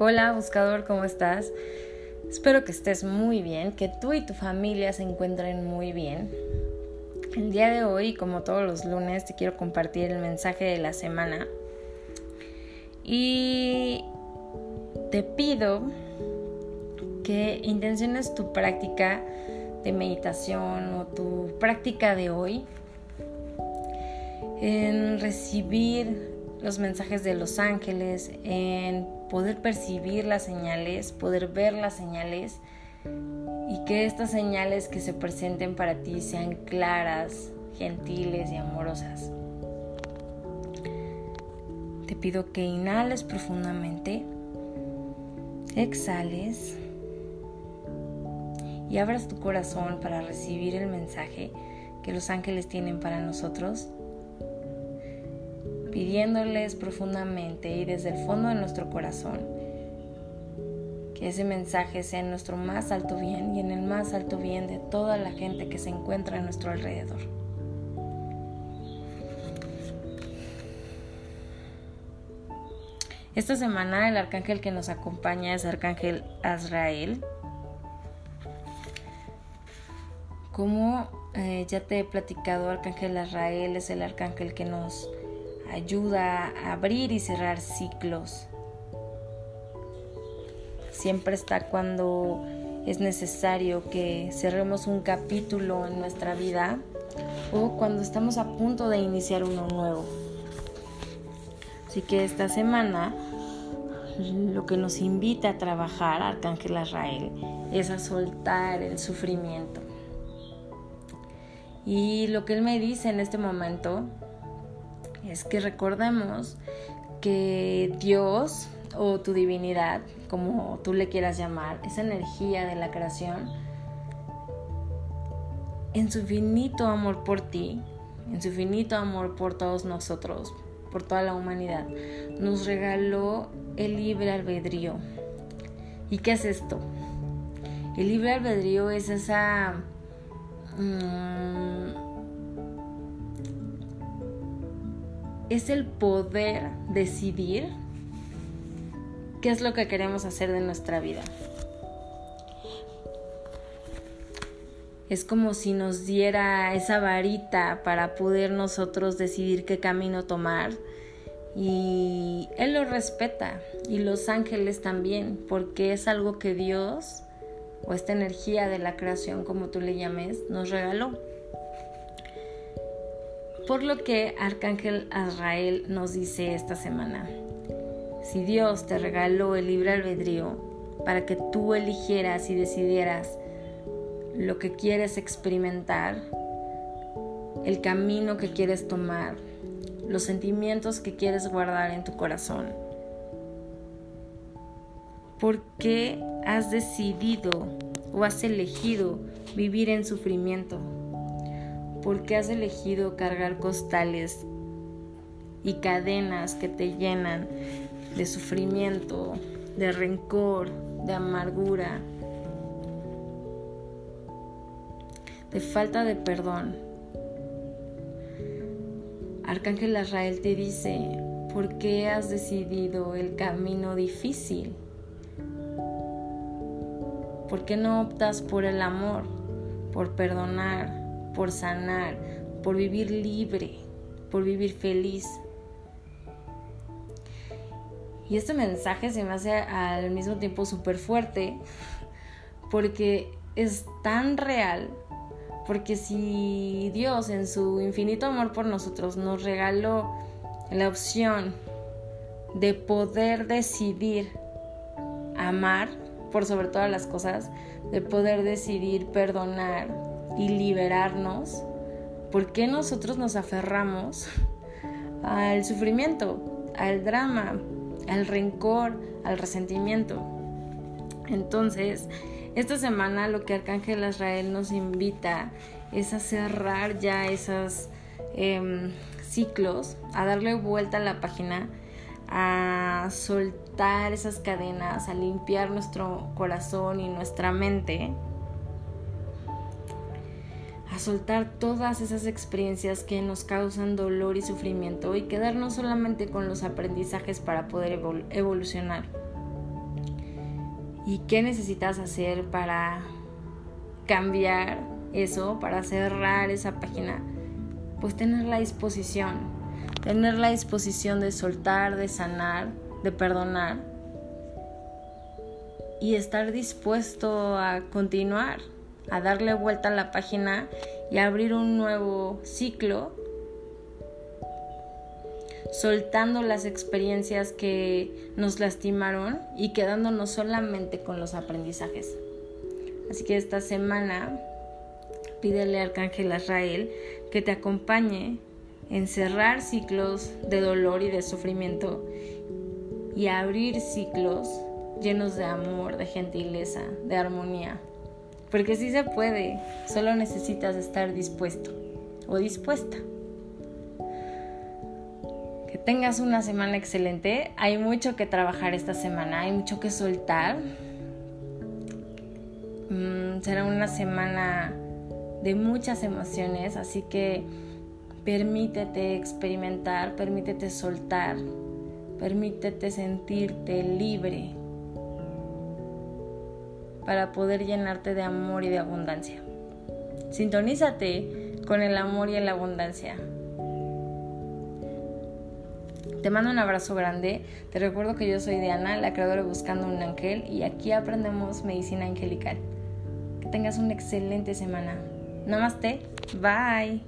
Hola buscador, ¿cómo estás? Espero que estés muy bien, que tú y tu familia se encuentren muy bien. El día de hoy, como todos los lunes, te quiero compartir el mensaje de la semana. Y te pido que intenciones tu práctica de meditación o tu práctica de hoy en recibir los mensajes de los ángeles, en poder percibir las señales, poder ver las señales y que estas señales que se presenten para ti sean claras, gentiles y amorosas. Te pido que inhales profundamente, exhales y abras tu corazón para recibir el mensaje que los ángeles tienen para nosotros pidiéndoles profundamente y desde el fondo de nuestro corazón que ese mensaje sea en nuestro más alto bien y en el más alto bien de toda la gente que se encuentra a nuestro alrededor. Esta semana el arcángel que nos acompaña es Arcángel Azrael. Como eh, ya te he platicado, Arcángel Azrael es el arcángel que nos ayuda a abrir y cerrar ciclos. Siempre está cuando es necesario que cerremos un capítulo en nuestra vida o cuando estamos a punto de iniciar uno nuevo. Así que esta semana lo que nos invita a trabajar Arcángel Azrael es a soltar el sufrimiento. Y lo que él me dice en este momento es que recordemos que Dios o tu divinidad, como tú le quieras llamar, esa energía de la creación, en su finito amor por ti, en su finito amor por todos nosotros, por toda la humanidad, nos regaló el libre albedrío. ¿Y qué es esto? El libre albedrío es esa... Mm, es el poder decidir qué es lo que queremos hacer de nuestra vida. Es como si nos diera esa varita para poder nosotros decidir qué camino tomar. Y Él lo respeta y los ángeles también, porque es algo que Dios, o esta energía de la creación, como tú le llames, nos regaló. Por lo que Arcángel Azrael nos dice esta semana, si Dios te regaló el libre albedrío para que tú eligieras y decidieras lo que quieres experimentar, el camino que quieres tomar, los sentimientos que quieres guardar en tu corazón, ¿por qué has decidido o has elegido vivir en sufrimiento? ¿Por qué has elegido cargar costales y cadenas que te llenan de sufrimiento, de rencor, de amargura, de falta de perdón? Arcángel Azrael te dice, ¿por qué has decidido el camino difícil? ¿Por qué no optas por el amor, por perdonar, por sanar, por vivir libre, por vivir feliz. Y este mensaje se me hace al mismo tiempo súper fuerte porque es tan real, porque si Dios en su infinito amor por nosotros nos regaló la opción de poder decidir amar por sobre todas las cosas, de poder decidir perdonar, y liberarnos, ¿por qué nosotros nos aferramos al sufrimiento, al drama, al rencor, al resentimiento? Entonces, esta semana lo que Arcángel Israel nos invita es a cerrar ya esos em, ciclos, a darle vuelta a la página, a soltar esas cadenas, a limpiar nuestro corazón y nuestra mente soltar todas esas experiencias que nos causan dolor y sufrimiento y quedarnos solamente con los aprendizajes para poder evolucionar. ¿Y qué necesitas hacer para cambiar eso, para cerrar esa página? Pues tener la disposición, tener la disposición de soltar, de sanar, de perdonar y estar dispuesto a continuar, a darle vuelta a la página y abrir un nuevo ciclo, soltando las experiencias que nos lastimaron y quedándonos solamente con los aprendizajes. Así que esta semana pídele al Arcángel Israel que te acompañe en cerrar ciclos de dolor y de sufrimiento y abrir ciclos llenos de amor, de gentileza, de armonía. Porque sí se puede, solo necesitas estar dispuesto o dispuesta. Que tengas una semana excelente. Hay mucho que trabajar esta semana, hay mucho que soltar. Mm, será una semana de muchas emociones, así que permítete experimentar, permítete soltar, permítete sentirte libre para poder llenarte de amor y de abundancia. Sintonízate con el amor y la abundancia. Te mando un abrazo grande. Te recuerdo que yo soy Diana, la creadora Buscando un Ángel, y aquí aprendemos medicina angelical. Que tengas una excelente semana. Namaste. Bye.